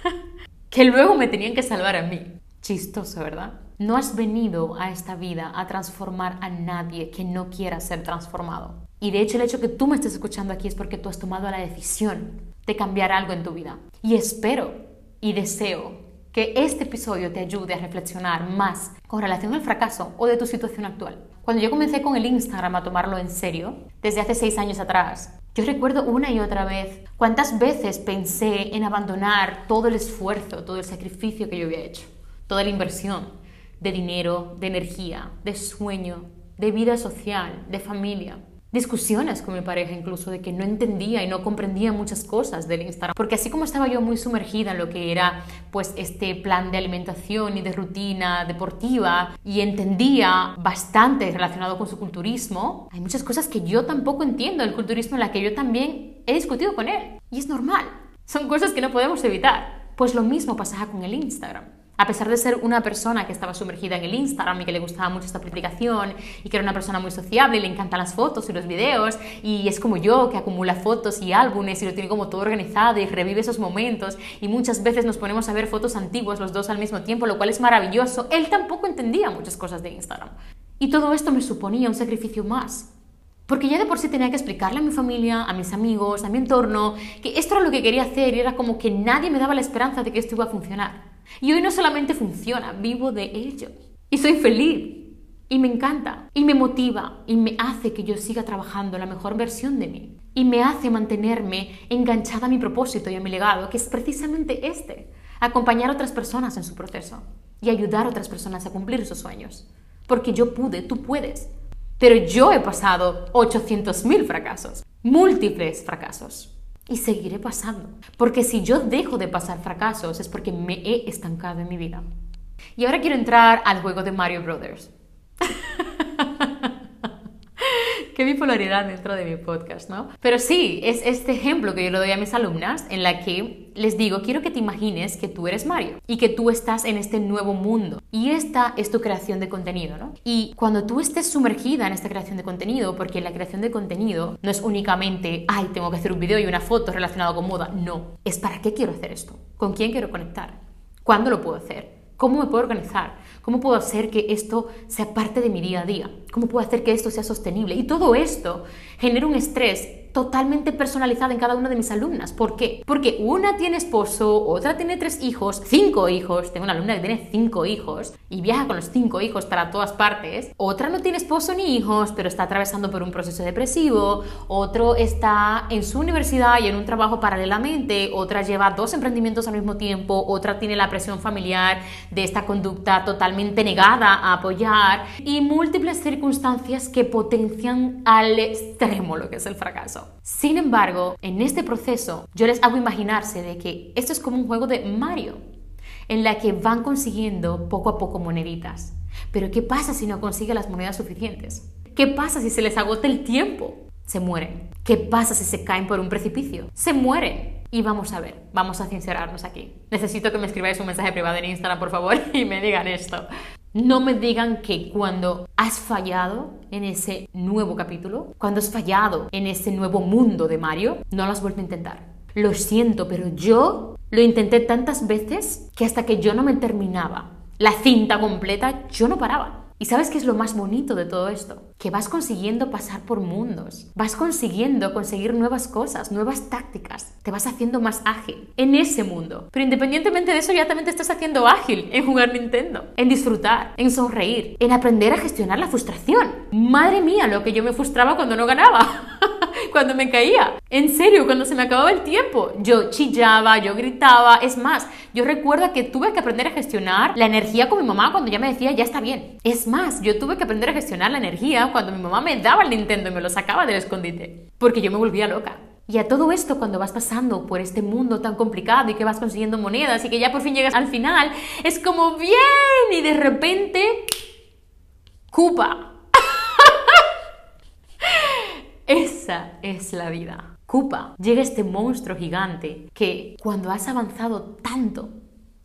<laughs> que luego me tenían que salvar a mí. Chistoso, ¿verdad? No has venido a esta vida a transformar a nadie que no quiera ser transformado. Y de hecho el hecho que tú me estés escuchando aquí es porque tú has tomado la decisión de cambiar algo en tu vida. Y espero y deseo que este episodio te ayude a reflexionar más con relación al fracaso o de tu situación actual. Cuando yo comencé con el Instagram a tomarlo en serio, desde hace seis años atrás, yo recuerdo una y otra vez cuántas veces pensé en abandonar todo el esfuerzo, todo el sacrificio que yo había hecho, toda la inversión de dinero, de energía, de sueño, de vida social, de familia discusiones con mi pareja incluso de que no entendía y no comprendía muchas cosas del Instagram. Porque así como estaba yo muy sumergida en lo que era pues este plan de alimentación y de rutina deportiva y entendía bastante relacionado con su culturismo, hay muchas cosas que yo tampoco entiendo del culturismo en la que yo también he discutido con él. Y es normal. Son cosas que no podemos evitar. Pues lo mismo pasaba con el Instagram. A pesar de ser una persona que estaba sumergida en el Instagram y que le gustaba mucho esta aplicación y que era una persona muy sociable y le encantan las fotos y los videos y es como yo que acumula fotos y álbumes y lo tiene como todo organizado y revive esos momentos y muchas veces nos ponemos a ver fotos antiguas los dos al mismo tiempo, lo cual es maravilloso. Él tampoco entendía muchas cosas de Instagram. Y todo esto me suponía un sacrificio más. Porque ya de por sí tenía que explicarle a mi familia, a mis amigos, a mi entorno, que esto era lo que quería hacer y era como que nadie me daba la esperanza de que esto iba a funcionar. Y hoy no solamente funciona, vivo de ello. Y soy feliz. Y me encanta. Y me motiva. Y me hace que yo siga trabajando la mejor versión de mí. Y me hace mantenerme enganchada a mi propósito y a mi legado, que es precisamente este. Acompañar a otras personas en su proceso. Y ayudar a otras personas a cumplir sus sueños. Porque yo pude, tú puedes. Pero yo he pasado 800.000 fracasos. Múltiples fracasos. Y seguiré pasando. Porque si yo dejo de pasar fracasos es porque me he estancado en mi vida. Y ahora quiero entrar al juego de Mario Brothers. <laughs> Qué bipolaridad dentro de mi podcast, ¿no? Pero sí, es este ejemplo que yo le doy a mis alumnas en la que les digo, quiero que te imagines que tú eres Mario y que tú estás en este nuevo mundo. Y esta es tu creación de contenido, ¿no? Y cuando tú estés sumergida en esta creación de contenido, porque la creación de contenido no es únicamente, ay, tengo que hacer un video y una foto relacionado con moda, no. Es para qué quiero hacer esto, con quién quiero conectar, cuándo lo puedo hacer, cómo me puedo organizar, ¿Cómo puedo hacer que esto sea parte de mi día a día? ¿Cómo puedo hacer que esto sea sostenible? Y todo esto genera un estrés totalmente personalizada en cada una de mis alumnas. ¿Por qué? Porque una tiene esposo, otra tiene tres hijos, cinco hijos. Tengo una alumna que tiene cinco hijos y viaja con los cinco hijos para todas partes. Otra no tiene esposo ni hijos, pero está atravesando por un proceso depresivo. Otro está en su universidad y en un trabajo paralelamente. Otra lleva dos emprendimientos al mismo tiempo. Otra tiene la presión familiar de esta conducta totalmente negada a apoyar. Y múltiples circunstancias que potencian al extremo lo que es el fracaso. Sin embargo, en este proceso yo les hago imaginarse de que esto es como un juego de Mario, en la que van consiguiendo poco a poco moneditas. Pero ¿qué pasa si no consiguen las monedas suficientes? ¿Qué pasa si se les agota el tiempo? Se mueren. ¿Qué pasa si se caen por un precipicio? Se mueren. Y vamos a ver, vamos a sincerarnos aquí. Necesito que me escribáis un mensaje privado en Instagram, por favor, <laughs> y me digan esto. No me digan que cuando has fallado en ese nuevo capítulo, cuando has fallado en ese nuevo mundo de Mario, no lo has vuelto a intentar. Lo siento, pero yo lo intenté tantas veces que hasta que yo no me terminaba la cinta completa, yo no paraba. ¿Y sabes qué es lo más bonito de todo esto? Que vas consiguiendo pasar por mundos, vas consiguiendo conseguir nuevas cosas, nuevas tácticas, te vas haciendo más ágil en ese mundo. Pero independientemente de eso, ya también te estás haciendo ágil en jugar Nintendo, en disfrutar, en sonreír, en aprender a gestionar la frustración. Madre mía, lo que yo me frustraba cuando no ganaba. <laughs> cuando me caía. En serio, cuando se me acababa el tiempo, yo chillaba, yo gritaba. Es más, yo recuerdo que tuve que aprender a gestionar la energía con mi mamá cuando ya me decía, ya está bien. Es más, yo tuve que aprender a gestionar la energía cuando mi mamá me daba el Nintendo y me lo sacaba del escondite. Porque yo me volvía loca. Y a todo esto, cuando vas pasando por este mundo tan complicado y que vas consiguiendo monedas y que ya por fin llegas al final, es como bien y de repente, Cupa. Esa es la vida. Cupa, llega este monstruo gigante que cuando has avanzado tanto,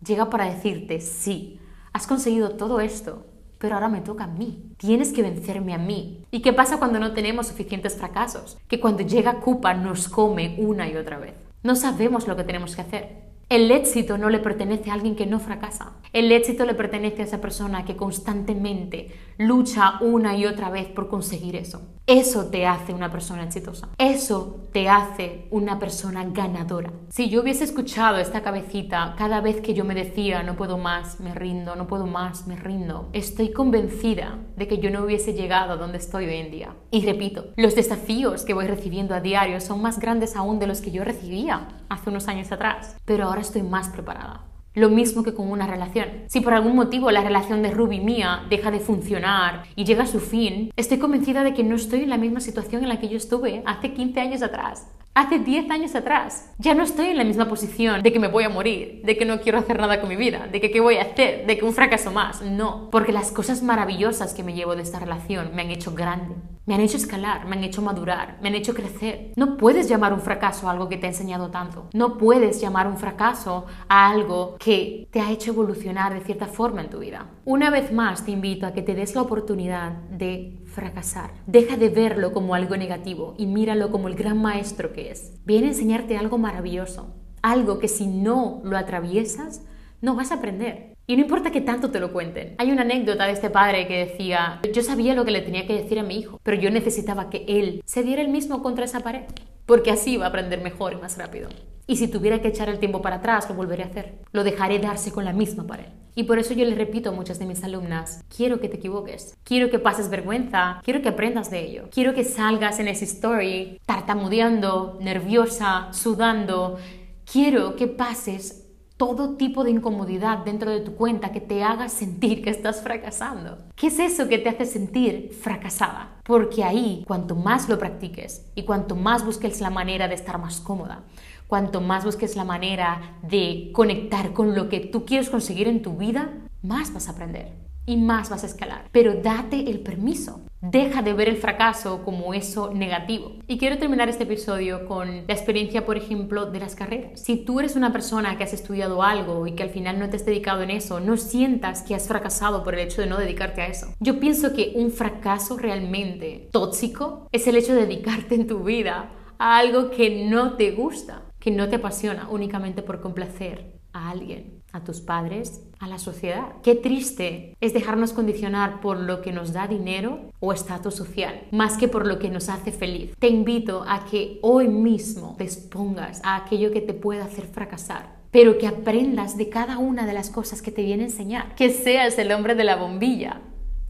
llega para decirte, sí, has conseguido todo esto, pero ahora me toca a mí. Tienes que vencerme a mí. ¿Y qué pasa cuando no tenemos suficientes fracasos? Que cuando llega Cupa nos come una y otra vez. No sabemos lo que tenemos que hacer. El éxito no le pertenece a alguien que no fracasa. El éxito le pertenece a esa persona que constantemente lucha una y otra vez por conseguir eso. Eso te hace una persona exitosa. Eso te hace una persona ganadora. Si yo hubiese escuchado esta cabecita cada vez que yo me decía no puedo más, me rindo, no puedo más, me rindo, estoy convencida de que yo no hubiese llegado a donde estoy hoy en día. Y repito, los desafíos que voy recibiendo a diario son más grandes aún de los que yo recibía hace unos años atrás, pero ahora estoy más preparada. Lo mismo que con una relación. Si por algún motivo la relación de Ruby mía deja de funcionar y llega a su fin, estoy convencida de que no estoy en la misma situación en la que yo estuve hace 15 años atrás. Hace 10 años atrás. Ya no estoy en la misma posición de que me voy a morir, de que no quiero hacer nada con mi vida, de que qué voy a hacer, de que un fracaso más. No, porque las cosas maravillosas que me llevo de esta relación me han hecho grande, me han hecho escalar, me han hecho madurar, me han hecho crecer. No puedes llamar un fracaso a algo que te ha enseñado tanto. No puedes llamar un fracaso a algo que te ha hecho evolucionar de cierta forma en tu vida. Una vez más te invito a que te des la oportunidad de fracasar. Deja de verlo como algo negativo y míralo como el gran maestro que es. Viene a enseñarte algo maravilloso, algo que si no lo atraviesas, no vas a aprender. Y no importa que tanto te lo cuenten. Hay una anécdota de este padre que decía, yo sabía lo que le tenía que decir a mi hijo, pero yo necesitaba que él se diera el mismo contra esa pared, porque así iba a aprender mejor y más rápido. Y si tuviera que echar el tiempo para atrás, lo volveré a hacer. Lo dejaré darse con la misma pared. Y por eso yo le repito a muchas de mis alumnas, quiero que te equivoques, quiero que pases vergüenza, quiero que aprendas de ello, quiero que salgas en ese story tartamudeando, nerviosa, sudando, quiero que pases todo tipo de incomodidad dentro de tu cuenta que te haga sentir que estás fracasando. ¿Qué es eso que te hace sentir fracasada? Porque ahí, cuanto más lo practiques y cuanto más busques la manera de estar más cómoda, cuanto más busques la manera de conectar con lo que tú quieres conseguir en tu vida, más vas a aprender y más vas a escalar. Pero date el permiso. Deja de ver el fracaso como eso negativo. Y quiero terminar este episodio con la experiencia, por ejemplo, de las carreras. Si tú eres una persona que has estudiado algo y que al final no te has dedicado en eso, no sientas que has fracasado por el hecho de no dedicarte a eso. Yo pienso que un fracaso realmente tóxico es el hecho de dedicarte en tu vida a algo que no te gusta, que no te apasiona únicamente por complacer a alguien, a tus padres, a la sociedad. Qué triste es dejarnos condicionar por lo que nos da dinero o estatus social, más que por lo que nos hace feliz. Te invito a que hoy mismo te expongas a aquello que te pueda hacer fracasar pero que aprendas de cada una de las cosas que te viene a enseñar. Que seas el hombre de la bombilla.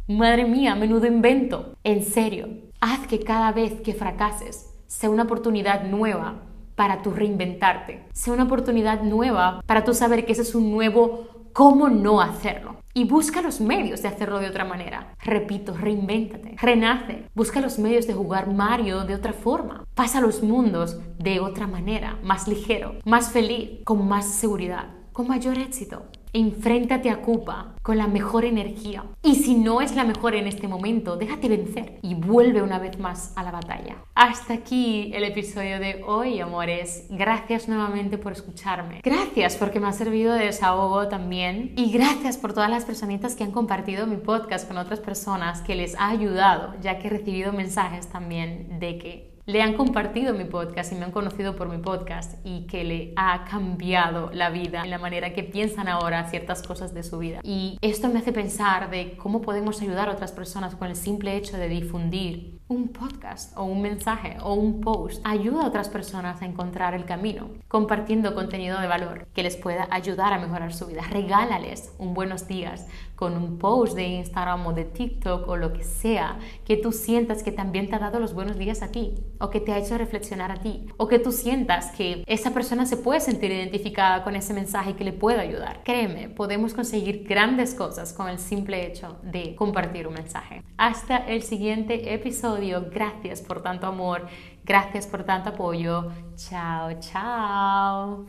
Madre mía, menudo invento. En serio, haz que cada vez que fracases sea una oportunidad nueva para tu reinventarte, sea una oportunidad nueva para tú saber que ese es un nuevo cómo no hacerlo. Y busca los medios de hacerlo de otra manera. Repito, reinvéntate, renace. Busca los medios de jugar Mario de otra forma. Pasa los mundos de otra manera, más ligero, más feliz, con más seguridad, con mayor éxito. Enfréntate a Cupa con la mejor energía. Y si no es la mejor en este momento, déjate vencer y vuelve una vez más a la batalla. Hasta aquí el episodio de hoy, amores. Gracias nuevamente por escucharme. Gracias porque me ha servido de desahogo también. Y gracias por todas las personitas que han compartido mi podcast con otras personas que les ha ayudado, ya que he recibido mensajes también de que le han compartido mi podcast y me han conocido por mi podcast y que le ha cambiado la vida en la manera que piensan ahora ciertas cosas de su vida. Y esto me hace pensar de cómo podemos ayudar a otras personas con el simple hecho de difundir un podcast o un mensaje o un post ayuda a otras personas a encontrar el camino, compartiendo contenido de valor que les pueda ayudar a mejorar su vida. Regálales un buenos días con un post de Instagram o de TikTok o lo que sea que tú sientas que también te ha dado los buenos días a ti o que te ha hecho reflexionar a ti o que tú sientas que esa persona se puede sentir identificada con ese mensaje que le puede ayudar. Créeme, podemos conseguir grandes cosas con el simple hecho de compartir un mensaje. Hasta el siguiente Gracias por tanto amor, gracias por tanto apoyo. Chao, chao.